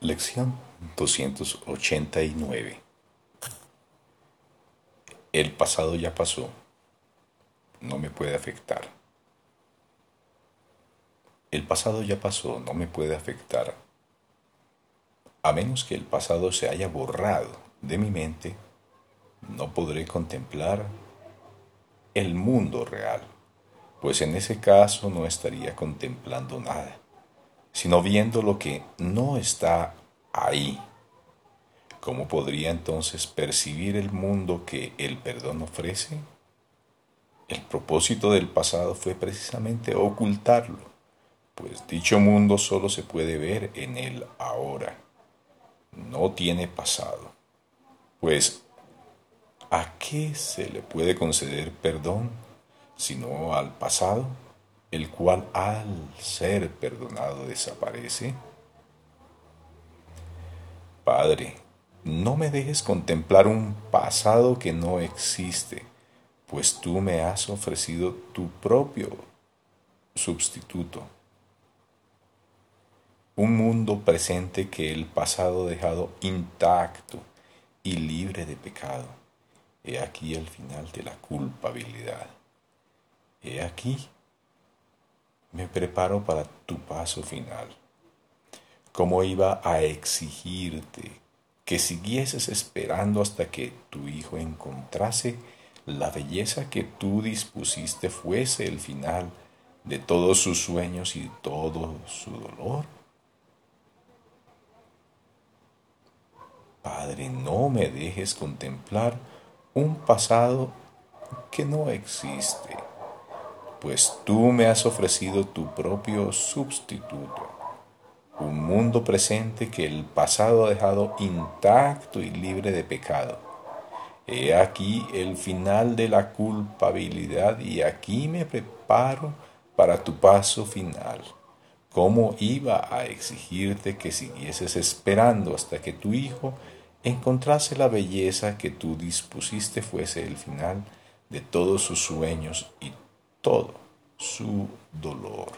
Lección 289 El pasado ya pasó, no me puede afectar. El pasado ya pasó, no me puede afectar. A menos que el pasado se haya borrado de mi mente, no podré contemplar el mundo real, pues en ese caso no estaría contemplando nada sino viendo lo que no está ahí. ¿Cómo podría entonces percibir el mundo que el perdón ofrece? El propósito del pasado fue precisamente ocultarlo, pues dicho mundo solo se puede ver en el ahora. No tiene pasado. Pues, ¿a qué se le puede conceder perdón sino al pasado? El cual al ser perdonado desaparece? Padre, no me dejes contemplar un pasado que no existe, pues tú me has ofrecido tu propio sustituto. Un mundo presente que el pasado dejado intacto y libre de pecado. He aquí el final de la culpabilidad. He aquí me preparo para tu paso final. ¿Cómo iba a exigirte que siguieses esperando hasta que tu hijo encontrase la belleza que tú dispusiste fuese el final de todos sus sueños y todo su dolor? Padre, no me dejes contemplar un pasado que no existe pues tú me has ofrecido tu propio sustituto, un mundo presente que el pasado ha dejado intacto y libre de pecado. He aquí el final de la culpabilidad y aquí me preparo para tu paso final. ¿Cómo iba a exigirte que siguieses esperando hasta que tu hijo encontrase la belleza que tú dispusiste fuese el final de todos sus sueños y todo su dolor.